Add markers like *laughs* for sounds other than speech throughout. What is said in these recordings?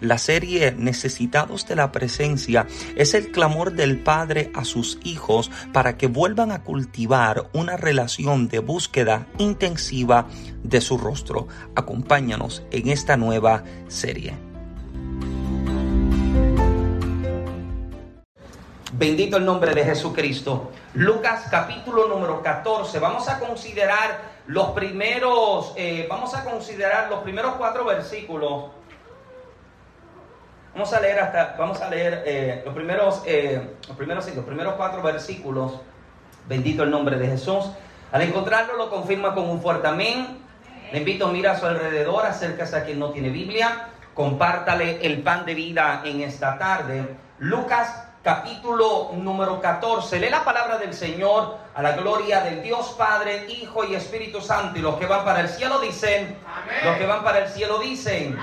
La serie Necesitados de la Presencia es el clamor del Padre a sus hijos para que vuelvan a cultivar una relación de búsqueda intensiva de su rostro. Acompáñanos en esta nueva serie. Bendito el nombre de Jesucristo. Lucas capítulo número 14. Vamos a considerar los primeros, eh, vamos a considerar los primeros cuatro versículos Vamos a leer hasta, vamos a leer eh, los primeros, eh, los primeros, los primeros cuatro versículos. Bendito el nombre de Jesús. Al encontrarlo lo confirma con un fuerte amén. Le invito a mirar a su alrededor, acérquese a quien no tiene Biblia, compártale el pan de vida en esta tarde. Lucas capítulo número 14. Lee la palabra del Señor a la gloria del Dios Padre, Hijo y Espíritu Santo. Y los que van para el cielo dicen, los que van para el cielo dicen,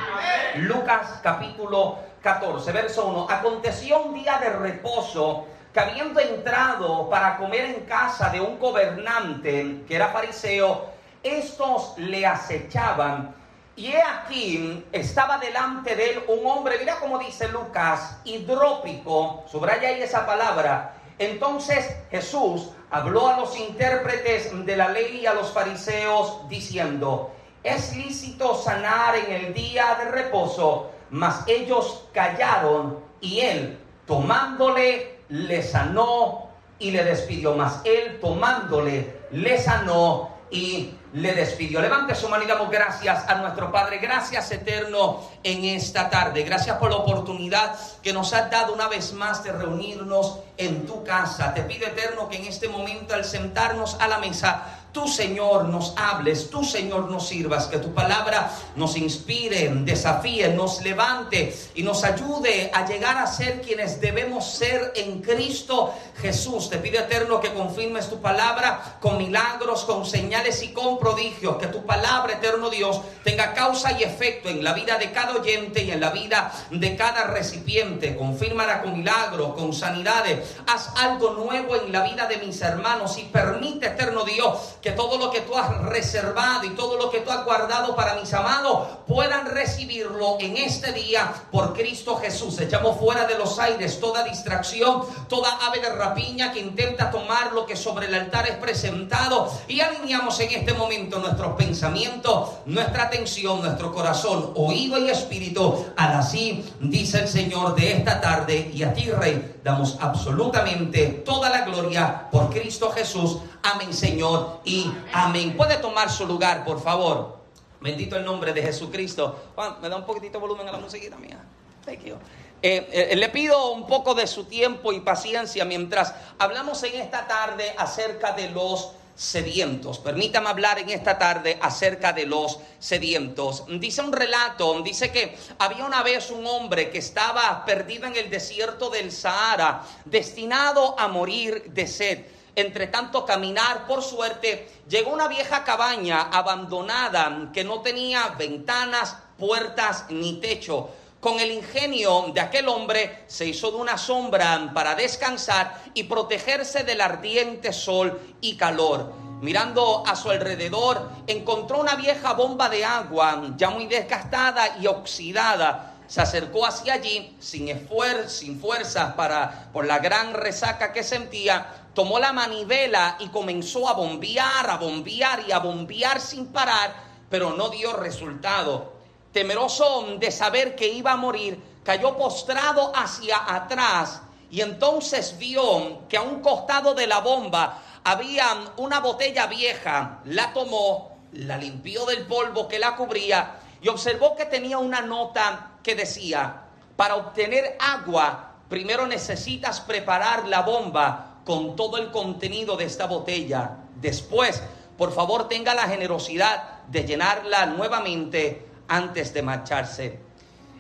Lucas capítulo 14, verso 1. Aconteció un día de reposo que habiendo entrado para comer en casa de un gobernante que era fariseo, estos le acechaban. Y he aquí, estaba delante de él un hombre, mira cómo dice Lucas, hidrópico, subraya ahí esa palabra. Entonces Jesús habló a los intérpretes de la ley y a los fariseos diciendo, es lícito sanar en el día de reposo mas ellos callaron y él tomándole le sanó y le despidió. Mas él tomándole le sanó y le despidió. Levante su mano y damos gracias a nuestro Padre. Gracias eterno en esta tarde. Gracias por la oportunidad que nos has dado una vez más de reunirnos en tu casa. Te pido eterno que en este momento al sentarnos a la mesa tú Señor nos hables, tú Señor nos sirvas, que tu palabra nos inspire, desafíe, nos levante y nos ayude a llegar a ser quienes debemos ser en Cristo Jesús. Te pido eterno que confirmes tu palabra con milagros, con señales y con prodigios, que tu palabra eterno Dios tenga causa y efecto en la vida de cada oyente y en la vida de cada recipiente. Confírmala con milagros, con sanidades. Haz algo nuevo en la vida de mis hermanos y permite eterno Dios que todo lo que tú has reservado y todo lo que tú has guardado para mis amados puedan recibirlo en este día por Cristo Jesús. Echamos fuera de los aires toda distracción, toda ave de rapiña que intenta tomar lo que sobre el altar es presentado y alineamos en este momento nuestros pensamientos, nuestra atención, nuestro corazón, oído y espíritu. Al así dice el Señor de esta tarde y a ti, Rey, damos absolutamente toda la gloria por Cristo Jesús. Amén, Señor, y amén. Puede tomar su lugar, por favor. Bendito el nombre de Jesucristo. Me da un poquitito de volumen a la musiquita mía. Thank you. Eh, eh, le pido un poco de su tiempo y paciencia mientras hablamos en esta tarde acerca de los sedientos. Permítame hablar en esta tarde acerca de los sedientos. Dice un relato, dice que había una vez un hombre que estaba perdido en el desierto del Sahara, destinado a morir de sed entre tanto caminar, por suerte, llegó una vieja cabaña abandonada que no tenía ventanas, puertas ni techo. Con el ingenio de aquel hombre se hizo de una sombra para descansar y protegerse del ardiente sol y calor. Mirando a su alrededor, encontró una vieja bomba de agua ya muy desgastada y oxidada se acercó hacia allí sin esfuerzo, sin fuerzas para por la gran resaca que sentía, tomó la manivela y comenzó a bombear, a bombear y a bombear sin parar, pero no dio resultado. Temeroso de saber que iba a morir, cayó postrado hacia atrás y entonces vio que a un costado de la bomba había una botella vieja, la tomó, la limpió del polvo que la cubría y observó que tenía una nota que decía, para obtener agua, primero necesitas preparar la bomba con todo el contenido de esta botella. Después, por favor, tenga la generosidad de llenarla nuevamente antes de marcharse.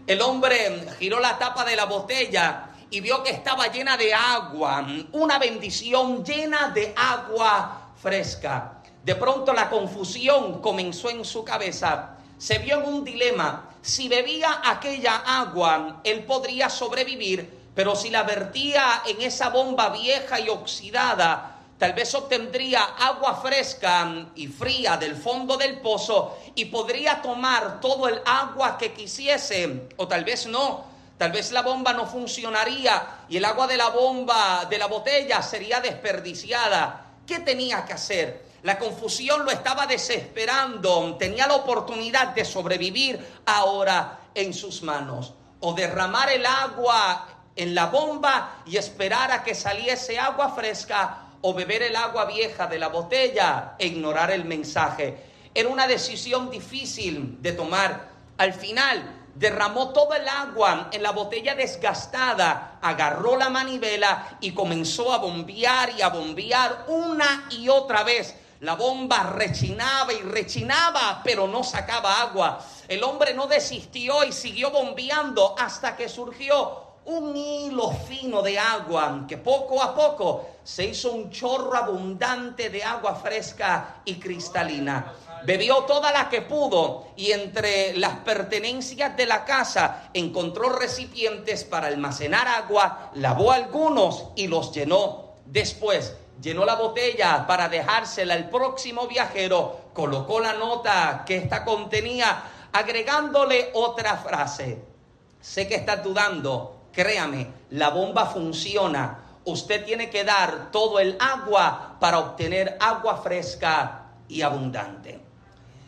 El hombre giró la tapa de la botella y vio que estaba llena de agua, una bendición llena de agua fresca. De pronto la confusión comenzó en su cabeza. Se vio en un dilema. Si bebía aquella agua, él podría sobrevivir, pero si la vertía en esa bomba vieja y oxidada, Tal vez obtendría agua fresca y fría del fondo del pozo y podría tomar todo el agua que quisiese, o tal vez no. Tal vez la bomba no funcionaría y el agua de la bomba, de la botella, sería desperdiciada. ¿Qué tenía que hacer? La confusión lo estaba desesperando. Tenía la oportunidad de sobrevivir ahora en sus manos. O derramar el agua en la bomba y esperar a que saliese agua fresca o beber el agua vieja de la botella e ignorar el mensaje. Era una decisión difícil de tomar. Al final derramó todo el agua en la botella desgastada, agarró la manivela y comenzó a bombear y a bombear una y otra vez. La bomba rechinaba y rechinaba, pero no sacaba agua. El hombre no desistió y siguió bombeando hasta que surgió un hilo fino de agua que poco a poco se hizo un chorro abundante de agua fresca y cristalina. Bebió toda la que pudo y entre las pertenencias de la casa encontró recipientes para almacenar agua, lavó algunos y los llenó. Después llenó la botella para dejársela al próximo viajero, colocó la nota que ésta contenía, agregándole otra frase. Sé que estás dudando, Créame, la bomba funciona. Usted tiene que dar todo el agua para obtener agua fresca y abundante.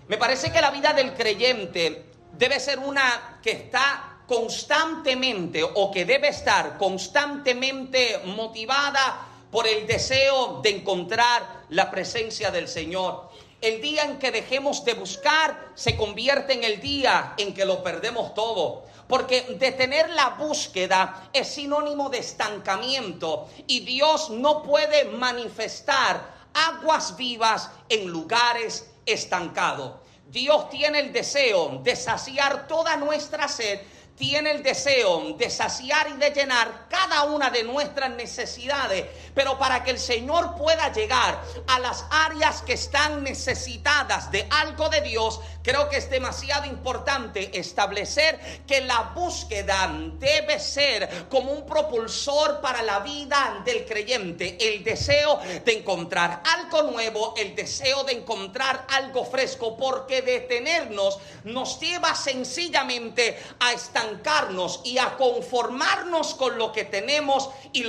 Me parece que la vida del creyente debe ser una que está constantemente o que debe estar constantemente motivada por el deseo de encontrar la presencia del Señor. El día en que dejemos de buscar se convierte en el día en que lo perdemos todo. Porque detener la búsqueda es sinónimo de estancamiento y Dios no puede manifestar aguas vivas en lugares estancados. Dios tiene el deseo de saciar toda nuestra sed tiene el deseo de saciar y de llenar cada una de nuestras necesidades, pero para que el Señor pueda llegar a las áreas que están necesitadas de algo de Dios, creo que es demasiado importante establecer que la búsqueda debe ser como un propulsor para la vida del creyente, el deseo de encontrar algo nuevo, el deseo de encontrar algo fresco, porque detenernos nos lleva sencillamente a estar y a conformarnos con lo que tenemos y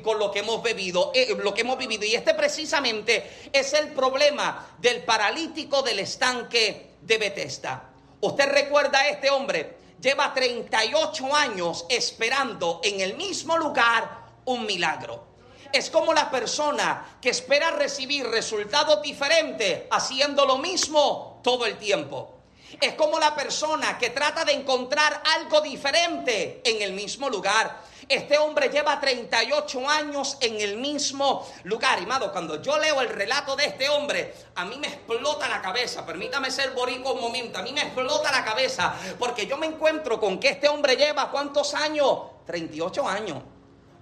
con lo que hemos bebido, eh, lo que hemos vivido. Y este precisamente es el problema del paralítico del estanque de Bethesda. Usted recuerda a este hombre, lleva 38 años esperando en el mismo lugar un milagro. Es como la persona que espera recibir resultados diferentes haciendo lo mismo todo el tiempo. Es como la persona que trata de encontrar algo diferente en el mismo lugar. Este hombre lleva 38 años en el mismo lugar. Amado, cuando yo leo el relato de este hombre, a mí me explota la cabeza. Permítame ser borico un momento. A mí me explota la cabeza porque yo me encuentro con que este hombre lleva cuántos años? 38 años.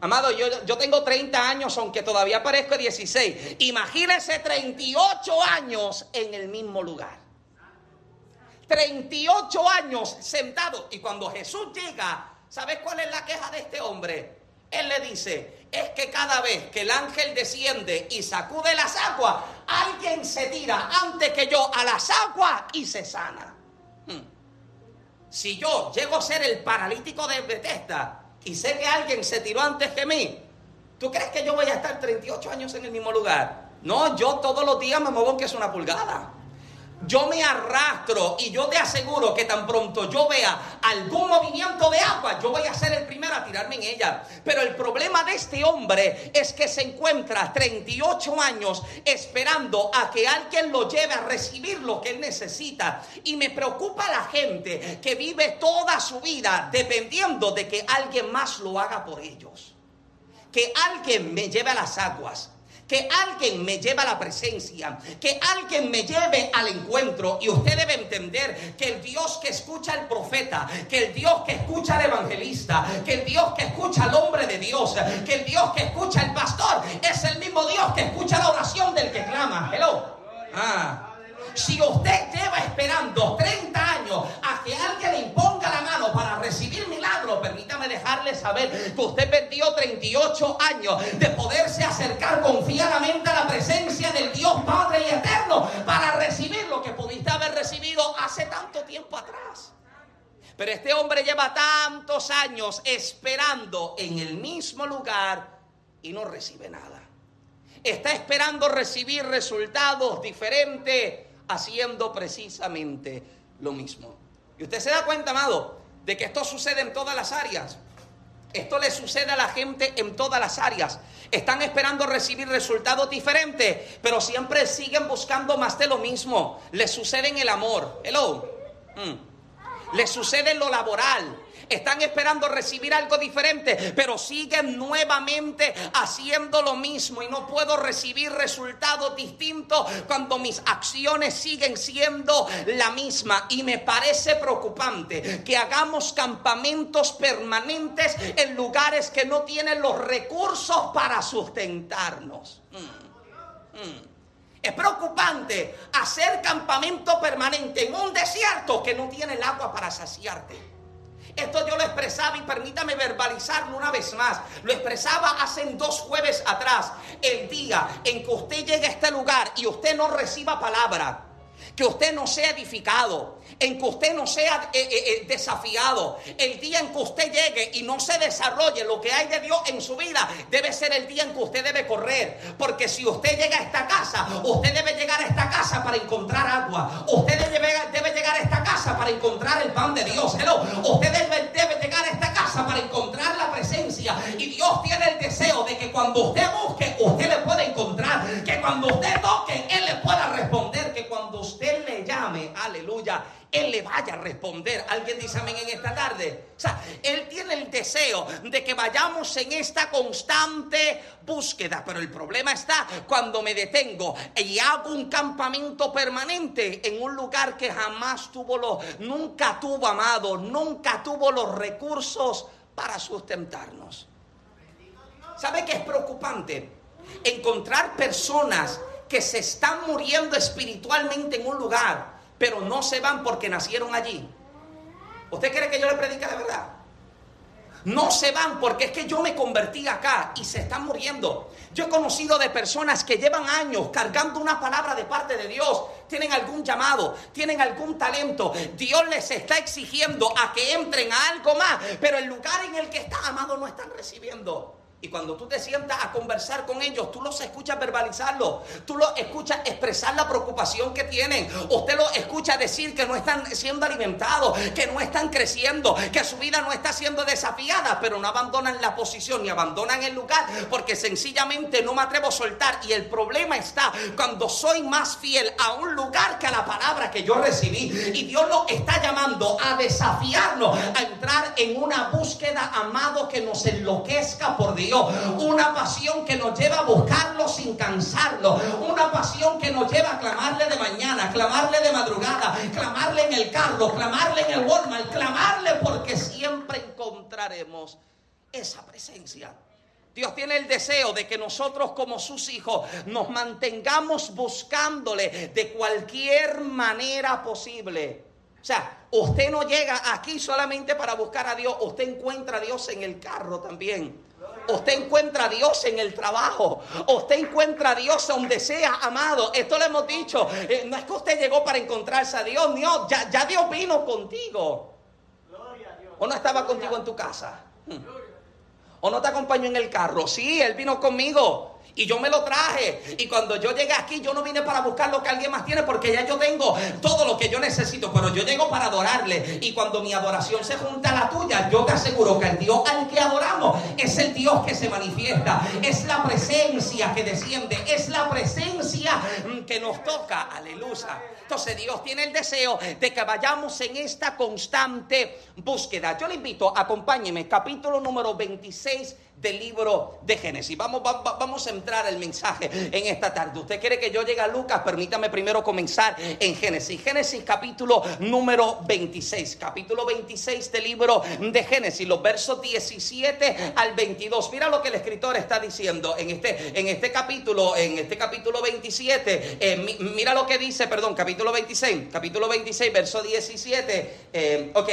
Amado, yo, yo tengo 30 años, aunque todavía parezco 16. Imagínese 38 años en el mismo lugar. 38 años sentado. Y cuando Jesús llega, ¿sabes cuál es la queja de este hombre? Él le dice, es que cada vez que el ángel desciende y sacude las aguas, alguien se tira antes que yo a las aguas y se sana. Hmm. Si yo llego a ser el paralítico de Bethesda y sé que alguien se tiró antes que mí, ¿tú crees que yo voy a estar 38 años en el mismo lugar? No, yo todos los días me muevo que es una pulgada yo me arrastro y yo te aseguro que tan pronto yo vea algún movimiento de agua, yo voy a ser el primero a tirarme en ella. Pero el problema de este hombre es que se encuentra 38 años esperando a que alguien lo lleve a recibir lo que él necesita. Y me preocupa la gente que vive toda su vida dependiendo de que alguien más lo haga por ellos. Que alguien me lleve a las aguas que alguien me lleve a la presencia, que alguien me lleve al encuentro. Y usted debe entender que el Dios que escucha al profeta, que el Dios que escucha al evangelista, que el Dios que escucha al hombre de Dios, que el Dios que escucha al pastor, es el mismo Dios que escucha la oración del que clama. Hello. Ah. Que usted perdió 38 años de poderse acercar confiadamente a la presencia del Dios Padre y Eterno para recibir lo que pudiste haber recibido hace tanto tiempo atrás. Pero este hombre lleva tantos años esperando en el mismo lugar y no recibe nada. Está esperando recibir resultados diferentes haciendo precisamente lo mismo. Y usted se da cuenta, amado, de que esto sucede en todas las áreas. Esto le sucede a la gente en todas las áreas. Están esperando recibir resultados diferentes, pero siempre siguen buscando más de lo mismo. Le sucede en el amor. Hello. Mm. Le sucede en lo laboral están esperando recibir algo diferente, pero siguen nuevamente haciendo lo mismo y no puedo recibir resultados distintos cuando mis acciones siguen siendo la misma. Y me parece preocupante que hagamos campamentos permanentes en lugares que no tienen los recursos para sustentarnos. Mm, mm. Es preocupante hacer campamento permanente en un desierto que no tiene el agua para saciarte. Esto yo lo expresaba y permítame verbalizarlo una vez más. Lo expresaba hace dos jueves atrás. El día en que usted llegue a este lugar y usted no reciba palabra, que usted no sea edificado, en que usted no sea eh, eh, eh, desafiado, el día en que usted llegue y no se desarrolle lo que hay de Dios en su vida, debe ser el día en que usted debe correr. Porque si usted llega a esta casa, usted debe llegar a esta casa para encontrar agua. Usted debe, llegar a esta casa para encontrar el pan de Dios. Usted debe, debe llegar a esta casa para encontrar la presencia. Y Dios tiene el deseo de que cuando usted busque, usted le pueda encontrar. Que cuando usted responder. ¿Alguien dice amén en esta tarde? O sea, Él tiene el deseo de que vayamos en esta constante búsqueda. Pero el problema está cuando me detengo y hago un campamento permanente en un lugar que jamás tuvo los, nunca tuvo amado, nunca tuvo los recursos para sustentarnos. ¿Sabe qué es preocupante? Encontrar personas que se están muriendo espiritualmente en un lugar pero no se van porque nacieron allí. ¿Usted quiere que yo le predique de verdad? No se van porque es que yo me convertí acá y se están muriendo. Yo he conocido de personas que llevan años cargando una palabra de parte de Dios. Tienen algún llamado, tienen algún talento. Dios les está exigiendo a que entren a algo más. Pero el lugar en el que está, amado, no están recibiendo. Y cuando tú te sientas a conversar con ellos, tú los escuchas verbalizarlo, tú los escuchas expresar la preocupación que tienen, usted los escucha decir que no están siendo alimentados, que no están creciendo, que su vida no está siendo desafiada, pero no abandonan la posición ni abandonan el lugar porque sencillamente no me atrevo a soltar. Y el problema está cuando soy más fiel a un lugar que a la palabra que yo recibí. Y Dios nos está llamando a desafiarnos, a entrar en una búsqueda, amado, que nos enloquezca por Dios una pasión que nos lleva a buscarlo sin cansarlo. Una pasión que nos lleva a clamarle de mañana, clamarle de madrugada, clamarle en el carro, clamarle en el Walmart, clamarle porque siempre encontraremos esa presencia. Dios tiene el deseo de que nosotros como sus hijos nos mantengamos buscándole de cualquier manera posible. O sea, usted no llega aquí solamente para buscar a Dios, usted encuentra a Dios en el carro también. Usted encuentra a Dios en el trabajo. Usted encuentra a Dios donde sea amado. Esto le hemos dicho. Eh, no es que usted llegó para encontrarse a Dios. Dios ya, ya Dios vino contigo. ¿O no estaba contigo en tu casa? Hmm. ¿O no te acompañó en el carro? Sí, Él vino conmigo. Y yo me lo traje. Y cuando yo llegué aquí, yo no vine para buscar lo que alguien más tiene, porque ya yo tengo todo lo que yo necesito. Pero yo llego para adorarle. Y cuando mi adoración se junta a la tuya, yo te aseguro que el Dios al que adoramos es el Dios que se manifiesta. Es la presencia que desciende. Es la presencia que nos toca. Aleluya. Entonces Dios tiene el deseo de que vayamos en esta constante búsqueda. Yo le invito, acompáñeme, capítulo número 26 del libro de Génesis. Vamos, vamos a entrar al mensaje en esta tarde. ¿Usted quiere que yo llegue a Lucas? Permítame primero comenzar en Génesis. Génesis capítulo número 26. Capítulo 26 del libro de Génesis, los versos 17 al 22. Mira lo que el escritor está diciendo en este, en este capítulo, en este capítulo 27. Eh, mira lo que dice, perdón, capítulo 26, capítulo 26, verso 17. Eh, ok,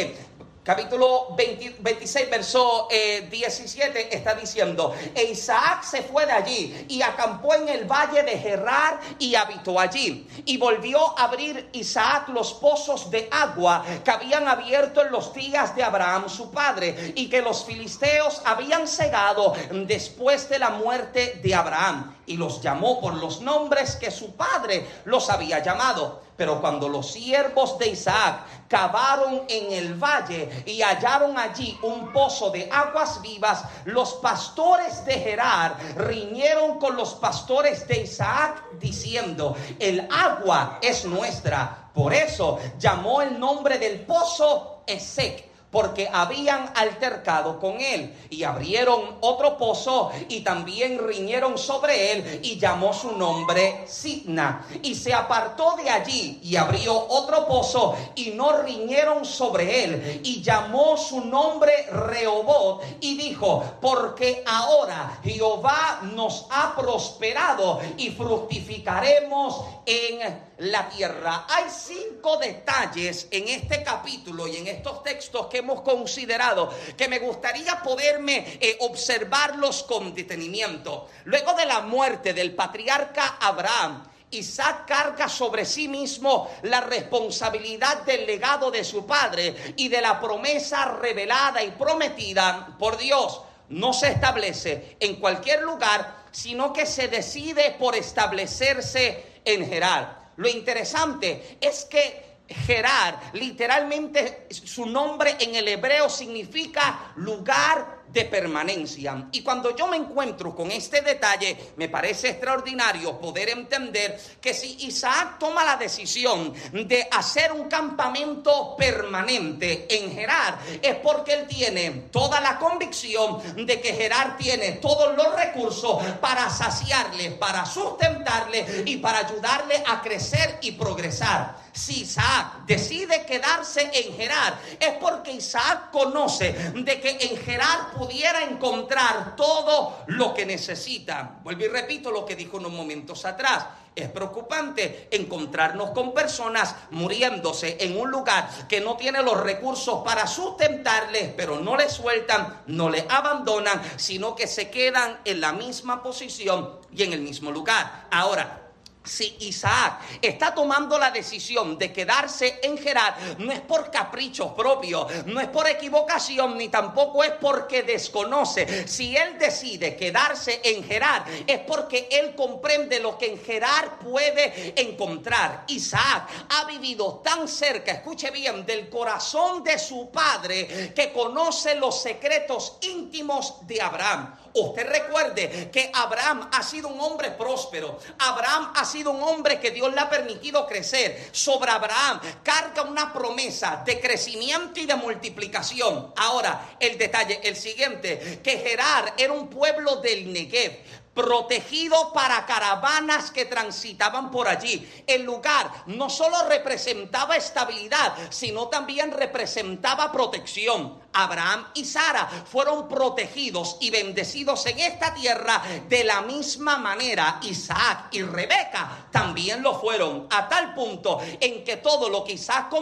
capítulo 26, verso 17, eh, está diciendo, e Isaac se fue de allí y acampó en el valle de Gerar y habitó allí. Y volvió a abrir Isaac los pozos de agua que habían abierto en los días de Abraham su padre y que los filisteos habían cegado después de la muerte de Abraham. Y los llamó por los nombres que su padre los había llamado. Pero cuando los siervos de Isaac cavaron en el valle y hallaron allí un pozo de aguas vivas, los pastores de Gerar riñeron con los pastores de Isaac diciendo, el agua es nuestra. Por eso llamó el nombre del pozo Esec porque habían altercado con él y abrieron otro pozo y también riñeron sobre él y llamó su nombre Sidna y se apartó de allí y abrió otro pozo y no riñeron sobre él y llamó su nombre Rehobot y dijo porque ahora Jehová nos ha prosperado y fructificaremos en la tierra. Hay cinco detalles en este capítulo y en estos textos que hemos considerado que me gustaría poderme eh, observarlos con detenimiento. Luego de la muerte del patriarca Abraham, Isaac carga sobre sí mismo la responsabilidad del legado de su padre y de la promesa revelada y prometida por Dios. No se establece en cualquier lugar, sino que se decide por establecerse en Gerar. Lo interesante es que Gerar, literalmente su nombre en el hebreo significa lugar de permanencia. Y cuando yo me encuentro con este detalle, me parece extraordinario poder entender que si Isaac toma la decisión de hacer un campamento permanente en Gerar, es porque él tiene toda la convicción de que Gerar tiene todos los recursos para saciarle, para sustentarle y para ayudarle a crecer y progresar. Si Isaac decide quedarse en Gerar, es porque Isaac conoce de que en Gerar pudiera encontrar todo lo que necesita. Vuelvo y repito lo que dijo unos momentos atrás. Es preocupante encontrarnos con personas muriéndose en un lugar que no tiene los recursos para sustentarles, pero no les sueltan, no les abandonan, sino que se quedan en la misma posición y en el mismo lugar. Ahora, si Isaac está tomando la decisión de quedarse en Gerar, no es por caprichos propios, no es por equivocación, ni tampoco es porque desconoce. Si él decide quedarse en Gerar, es porque él comprende lo que en Gerar puede encontrar. Isaac ha vivido tan cerca, escuche bien, del corazón de su padre, que conoce los secretos íntimos de Abraham. Usted recuerde que Abraham ha sido un hombre próspero. Abraham ha sido un hombre que Dios le ha permitido crecer. Sobre Abraham carga una promesa de crecimiento y de multiplicación. Ahora, el detalle, el siguiente, que Gerar era un pueblo del Negev protegido para caravanas que transitaban por allí. El lugar no solo representaba estabilidad, sino también representaba protección. Abraham y Sara fueron protegidos y bendecidos en esta tierra de la misma manera. Isaac y Rebeca también lo fueron a tal punto en que todo lo que Isaac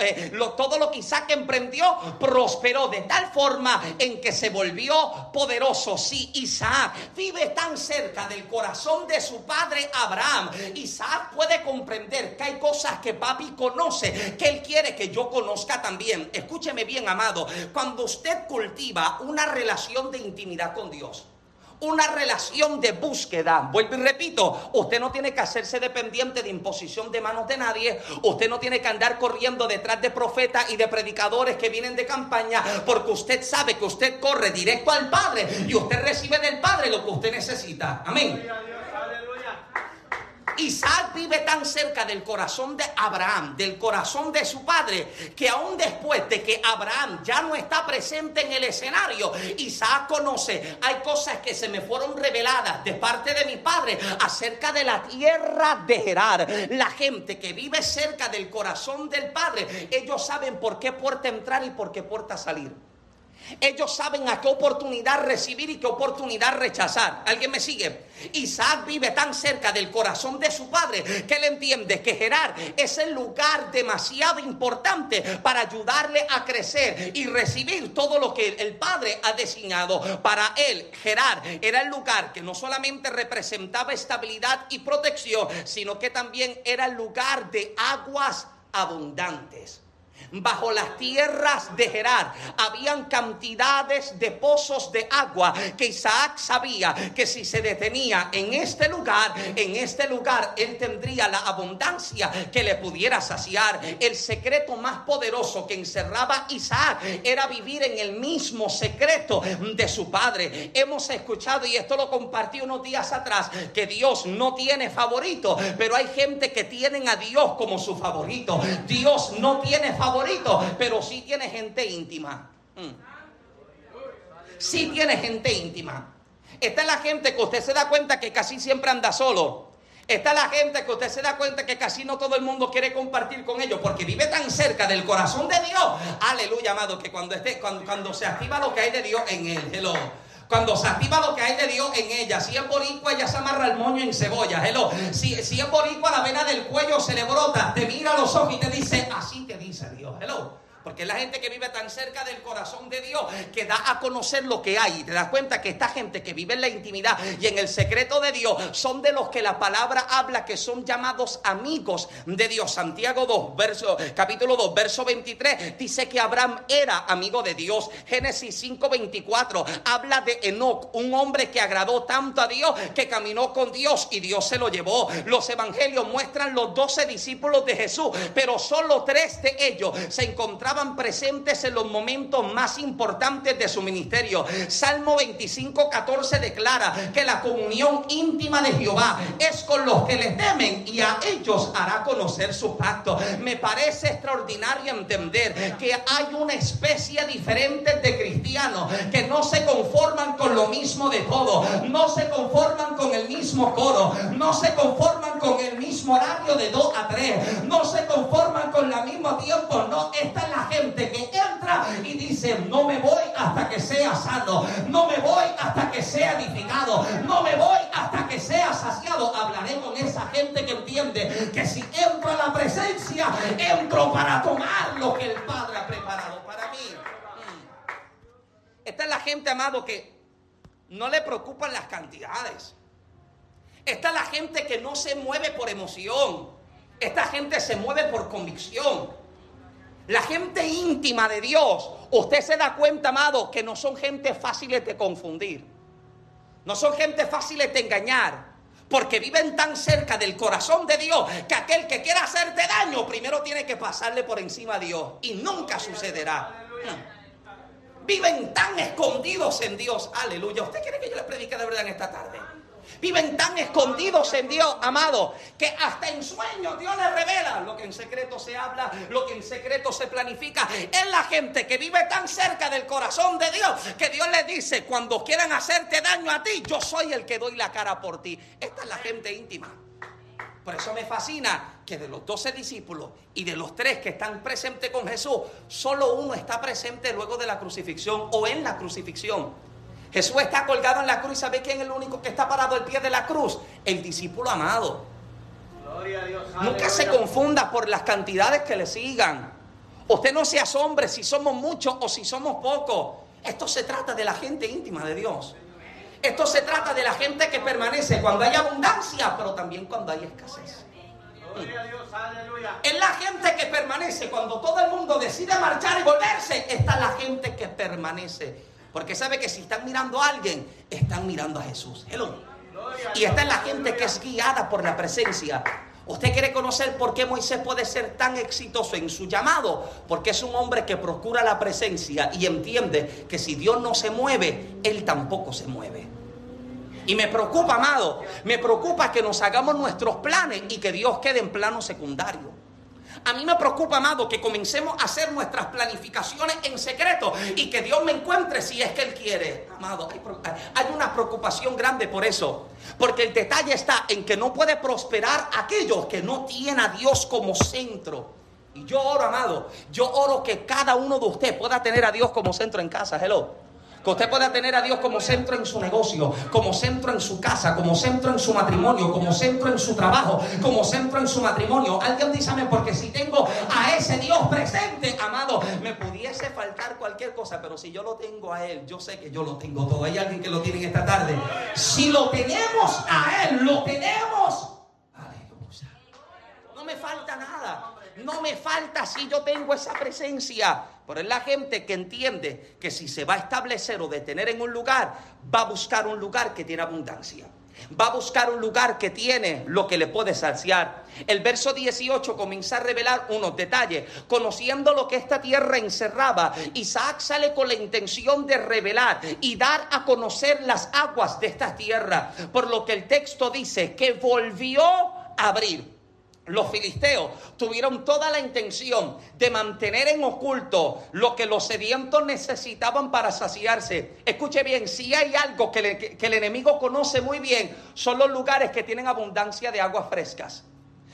eh, todo lo que Isaac emprendió prosperó de tal forma en que se volvió poderoso. Si Isaac vive tan cerca del corazón de su padre Abraham, Isaac puede comprender que hay cosas que papi conoce, que él quiere que yo conozca también. Escúcheme bien, amado. Cuando usted cultiva una relación de intimidad con Dios, una relación de búsqueda. Vuelvo y repito, usted no tiene que hacerse dependiente de imposición de manos de nadie. Usted no tiene que andar corriendo detrás de profetas y de predicadores que vienen de campaña, porque usted sabe que usted corre directo al Padre y usted recibe del Padre lo que usted necesita. Amén. Isaac vive tan cerca del corazón de Abraham, del corazón de su padre, que aún después de que Abraham ya no está presente en el escenario, Isaac conoce, hay cosas que se me fueron reveladas de parte de mi padre acerca de la tierra de Gerar. La gente que vive cerca del corazón del padre, ellos saben por qué puerta entrar y por qué puerta salir. Ellos saben a qué oportunidad recibir y qué oportunidad rechazar. ¿Alguien me sigue? Isaac vive tan cerca del corazón de su padre que él entiende que Gerar es el lugar demasiado importante para ayudarle a crecer y recibir todo lo que el padre ha diseñado para él. Gerar era el lugar que no solamente representaba estabilidad y protección, sino que también era el lugar de aguas abundantes. Bajo las tierras de Gerar habían cantidades de pozos de agua que Isaac sabía que si se detenía en este lugar, en este lugar él tendría la abundancia que le pudiera saciar. El secreto más poderoso que encerraba Isaac era vivir en el mismo secreto de su padre. Hemos escuchado y esto lo compartí unos días atrás que Dios no tiene favorito, pero hay gente que tienen a Dios como su favorito. Dios no tiene favorito pero sí tiene gente íntima. Mm. Sí tiene gente íntima. Esta es la gente que usted se da cuenta que casi siempre anda solo. Esta es la gente que usted se da cuenta que casi no todo el mundo quiere compartir con ellos porque vive tan cerca del corazón de Dios. Aleluya, amado, que cuando, esté, cuando, cuando se activa lo que hay de Dios en él, hello. Cuando se activa lo que hay de Dios en ella, si es boricua, ella se amarra el moño en cebolla. Hello. Si, si es boricua, la vena del cuello se le brota, te mira a los ojos y te dice, así te dice Dios. Hello. Porque es la gente que vive tan cerca del corazón de Dios que da a conocer lo que hay. Y te das cuenta que esta gente que vive en la intimidad y en el secreto de Dios son de los que la palabra habla que son llamados amigos de Dios. Santiago 2, verso, capítulo 2, verso 23 dice que Abraham era amigo de Dios. Génesis 5, 24 habla de Enoch, un hombre que agradó tanto a Dios que caminó con Dios y Dios se lo llevó. Los evangelios muestran los doce discípulos de Jesús, pero solo tres de ellos se encontraban presentes en los momentos más importantes de su ministerio. Salmo 25, 14 declara que la comunión íntima de Jehová es con los que le temen y a ellos hará conocer su pacto. Me parece extraordinario entender que hay una especie diferente de cristianos que no se conforman con lo mismo de todo, no se conforman con el mismo coro, no se conforman con el mismo horario de 2 a 3, no se conforman el mismo tiempo, no, esta es la gente que entra y dice, no me voy hasta que sea sano, no me voy hasta que sea edificado, no me voy hasta que sea saciado. Hablaré con esa gente que entiende que si entro a la presencia, entro para tomar lo que el Padre ha preparado para mí. Esta es la gente, amado, que no le preocupan las cantidades. Esta es la gente que no se mueve por emoción. Esta gente se mueve por convicción. La gente íntima de Dios, usted se da cuenta, amado, que no son gente fáciles de confundir. No son gente fáciles de engañar. Porque viven tan cerca del corazón de Dios que aquel que quiera hacerte daño primero tiene que pasarle por encima a Dios. Y nunca sucederá. Hmm. Viven tan escondidos en Dios. Aleluya. ¿Usted quiere que yo le predique de verdad en esta tarde? Viven tan escondidos en Dios, amado, que hasta en sueños Dios les revela lo que en secreto se habla, lo que en secreto se planifica. Es la gente que vive tan cerca del corazón de Dios que Dios le dice, cuando quieran hacerte daño a ti, yo soy el que doy la cara por ti. Esta es la gente íntima. Por eso me fascina que de los doce discípulos y de los tres que están presentes con Jesús, solo uno está presente luego de la crucifixión o en la crucifixión. Jesús está colgado en la cruz y ¿sabe quién es el único que está parado al pie de la cruz? El discípulo amado. Nunca se confunda por las cantidades que le sigan. Usted no se asombre si somos muchos o si somos pocos. Esto se trata de la gente íntima de Dios. Esto se trata de la gente que permanece cuando hay abundancia, pero también cuando hay escasez. Es la gente que permanece cuando todo el mundo decide marchar y volverse. Esta es la gente que permanece porque sabe que si están mirando a alguien, están mirando a Jesús. Y esta es la gente que es guiada por la presencia. ¿Usted quiere conocer por qué Moisés puede ser tan exitoso en su llamado? Porque es un hombre que procura la presencia y entiende que si Dios no se mueve, Él tampoco se mueve. Y me preocupa, amado, me preocupa que nos hagamos nuestros planes y que Dios quede en plano secundario. A mí me preocupa, amado, que comencemos a hacer nuestras planificaciones en secreto y que Dios me encuentre si es que Él quiere. Amado, hay, una preocupación grande por eso. Porque el detalle está en que no puede prosperar aquellos que no tienen a Dios como centro. Y yo oro, amado, yo oro que cada uno de ustedes pueda tener a Dios como centro en casa. Hello. Que usted pueda tener a Dios como centro en su negocio, como centro en su casa, como centro en su matrimonio, como centro en su trabajo, como centro en su matrimonio. Alguien dígame, porque si tengo a ese Dios presente, amado, me pudiese faltar cualquier cosa, pero si yo lo tengo a Él, yo sé que yo lo tengo todo. Hay alguien que lo tiene esta tarde. Si lo tenemos a Él, lo tenemos. No me falta nada. No me falta si yo tengo esa presencia. Pero es la gente que entiende que si se va a establecer o detener en un lugar, va a buscar un lugar que tiene abundancia. Va a buscar un lugar que tiene lo que le puede saciar. El verso 18 comienza a revelar unos detalles. Conociendo lo que esta tierra encerraba, Isaac sale con la intención de revelar y dar a conocer las aguas de esta tierra. Por lo que el texto dice que volvió a abrir los filisteos tuvieron toda la intención de mantener en oculto lo que los sedientos necesitaban para saciarse. Escuche bien, si hay algo que, el enemigo conoce muy bien, son los lugares que tienen abundancia de aguas frescas.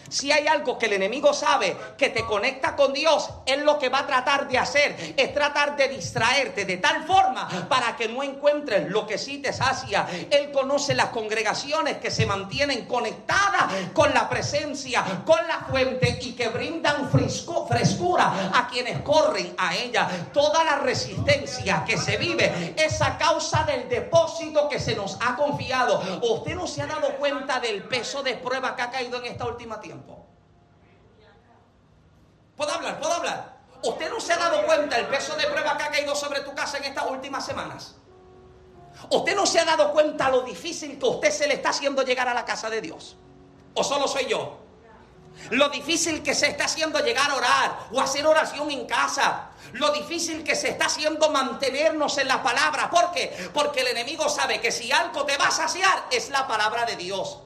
Si hay algo que el enemigo sabe que te conecta con Dios, él lo que va a tratar de hacer es tratar de distraerte de tal forma para que no encuentres lo que sí te sacia. Él conoce las congregaciones que se mantienen conectadas con la presencia, con la fuente y que brindan frescura a quienes corren a ella. Toda la resistencia que se vive es a causa del depósito que se nos ha confiado. ¿Usted no se ha dado cuenta del peso de prueba que ha caído en esta última ¿Puedo hablar? ¿Puedo hablar? ¿Usted no se ha dado cuenta el peso de prueba que ha caído sobre tu casa en estas últimas semanas? ¿Usted no se ha dado cuenta lo difícil que usted se le está haciendo llegar a la casa de Dios? ¿O solo soy yo? Lo difícil que se está haciendo llegar a orar o hacer oración en casa. Lo difícil que se está haciendo mantenernos en la palabra. ¿Por qué? Porque el enemigo sabe que si algo te va a saciar es la palabra de Dios.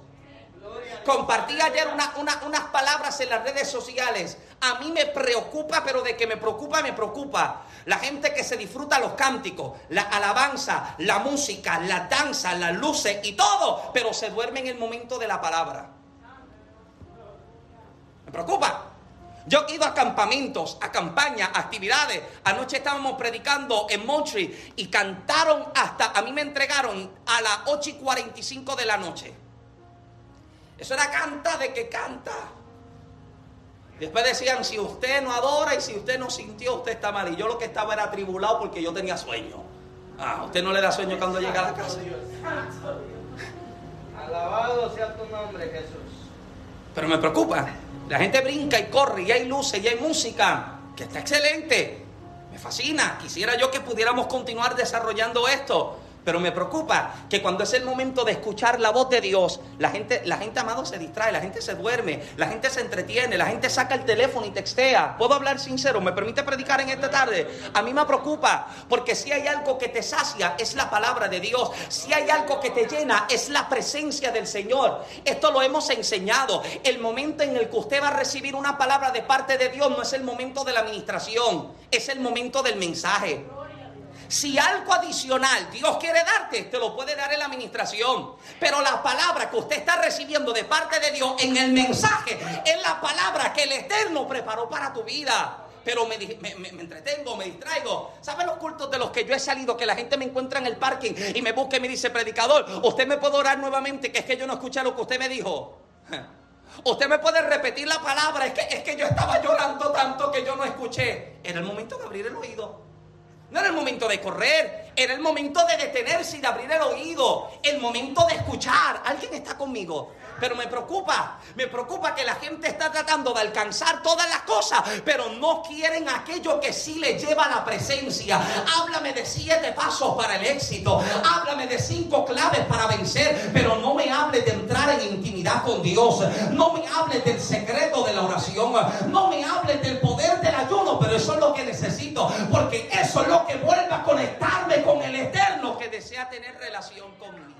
Compartí ayer unas palabras en las redes sociales. A mí me preocupa, pero de que me preocupa, me preocupa. La gente que se disfruta los cánticos, la alabanza, la música, la danza, las luces y todo, pero se duerme en el momento de la palabra. Me preocupa. Yo he ido a campamentos, a campañas, a actividades. Anoche estábamos predicando en Montreal y cantaron hasta, a mí me entregaron a las 8 y 45 de la noche. Eso era canta de que canta. Después decían, si usted no adora y si usted no sintió, usted está mal. Y yo lo que estaba era atribulado porque yo tenía sueño. Ah, usted no le da sueño cuando llega a la casa. Alabado sea tu nombre, Jesús. Pero me preocupa. La gente brinca y corre y hay luces y hay música, que está excelente. Me fascina. Quisiera yo que pudiéramos continuar desarrollando esto. Pero me preocupa que cuando es el momento de escuchar la voz de Dios, la gente, la gente amado se distrae, la gente se duerme, la gente se entretiene, la gente saca el teléfono y textea. ¿Puedo hablar sincero? ¿Me permite predicar en esta tarde? A mí me preocupa porque si hay algo que te sacia es la palabra de Dios. Si hay algo que te llena es la presencia del Señor. Esto lo hemos enseñado. El momento en el que usted va a recibir una palabra de parte de Dios no es el momento de la administración, es el momento del mensaje. Si algo adicional Dios quiere darte, te lo puede dar en la administración. Pero la palabra que usted está recibiendo de parte de Dios en el mensaje es la palabra que el Eterno preparó para tu vida pero me, entretengo, me distraigo. ¿Saben los cultos de los que yo he salido? Que la gente me encuentra en el parking y me busca y me dice, predicador, usted me puede orar nuevamente, que es que yo no escuché lo que usted me dijo. *laughs* Usted me puede repetir la palabra, es que, es que yo estaba llorando tanto que yo no escuché. Era el momento de abrir el oído. No era el momento de correr, era el momento de detenerse y de abrir el oído, el momento de escuchar. ¿Alguien está conmigo? Pero me preocupa, me preocupa que la gente está tratando de alcanzar todas las cosas, pero no quieren aquello que sí le lleva a la presencia. Háblame de siete pasos para el éxito, háblame de cinco claves para vencer, pero no me hables de entrar en intimidad con Dios, no me hables del secreto de la oración, no me hables del poder ayuno, pero eso es lo que necesito, porque eso es lo que vuelve a conectarme con el Eterno que desea tener relación conmigo.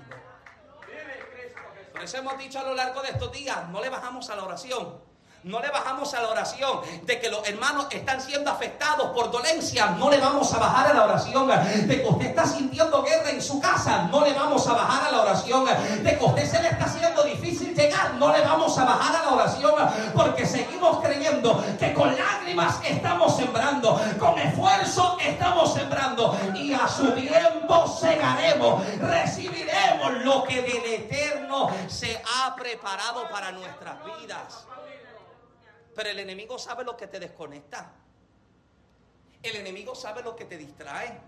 Por eso hemos dicho a lo largo de estos días, no le bajamos a la oración. No le bajamos a la oración de que los hermanos están siendo afectados por dolencia. No le vamos a bajar a la oración de que usted está sintiendo guerra en su casa. No le vamos a bajar a la oración de que usted se le está haciendo difícil llegar. No le vamos a bajar a la oración porque seguimos creyendo que con lágrimas estamos sembrando, con esfuerzo estamos sembrando y a su tiempo segaremos, recibiremos lo que del eterno se ha preparado para nuestras vidas. Pero el enemigo sabe lo que te desconecta. El enemigo sabe lo que te distrae.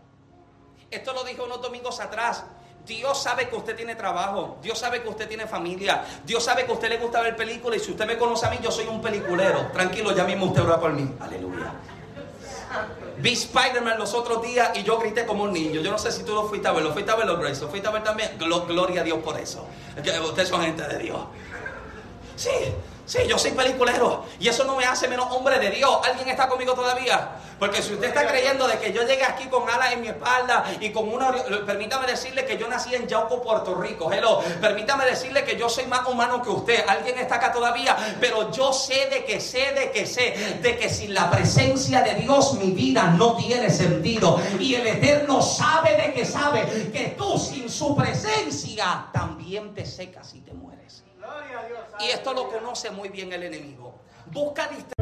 Esto lo dije unos domingos atrás. Dios sabe que usted tiene trabajo, Dios sabe que usted tiene familia, Dios sabe que a usted le gusta ver películas y si usted me conoce a mí, yo soy un peliculero. Tranquilo, ya mismo usted ora por mí. Aleluya. Vi Spider-Man los otros días y yo grité como un niño. Yo no sé si tú lo fuiste a ver, lo fuiste a ver los Grace, lo fuiste a ver también. Gloria a Dios por eso. ustedes son gente de Dios. Sí, Sí, yo soy peliculero y eso no me hace menos hombre de Dios. ¿Alguien está conmigo todavía? Porque si usted está creyendo de que yo llegué aquí con alas en mi espalda y con una... Permítame decirle que yo nací en Yauco, Puerto Rico. Hello. Permítame decirle que yo soy más humano que usted. ¿Alguien está acá todavía? Pero yo sé de que sé, de que sé, de que sin la presencia de Dios mi vida no tiene sentido. Y el Eterno sabe de que sabe que tú sin su presencia también te secas y te mueres. Y esto lo conoce muy bien el enemigo. Busca distracción.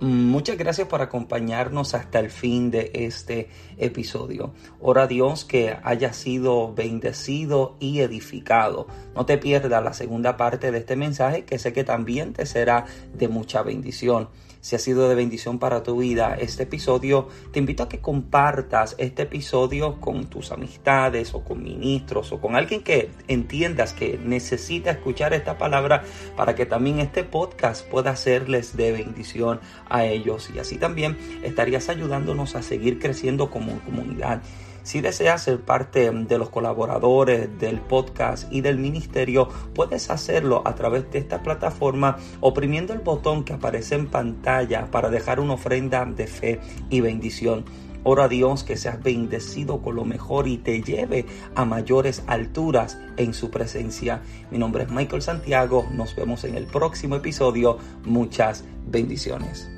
Muchas gracias por acompañarnos hasta el fin de este episodio. Ora a Dios que haya sido bendecido y edificado. No te pierdas la segunda parte de este mensaje que sé que también te será de mucha bendición. Si ha sido de bendición para tu vida este episodio, te invito a que compartas este episodio con tus amistades o con ministros o con alguien que entiendas que necesita escuchar esta palabra para que también este podcast pueda serles de bendición a ellos. Y así también estarías ayudándonos a seguir creciendo como comunidad. Si deseas ser parte de los colaboradores del podcast y del ministerio, puedes hacerlo a través de esta plataforma oprimiendo el botón que aparece en pantalla para dejar una ofrenda de fe y bendición. Ora a Dios que seas bendecido con lo mejor y te lleve a mayores alturas en su presencia. Mi nombre es Michael Santiago. Nos vemos en el próximo episodio. Muchas bendiciones.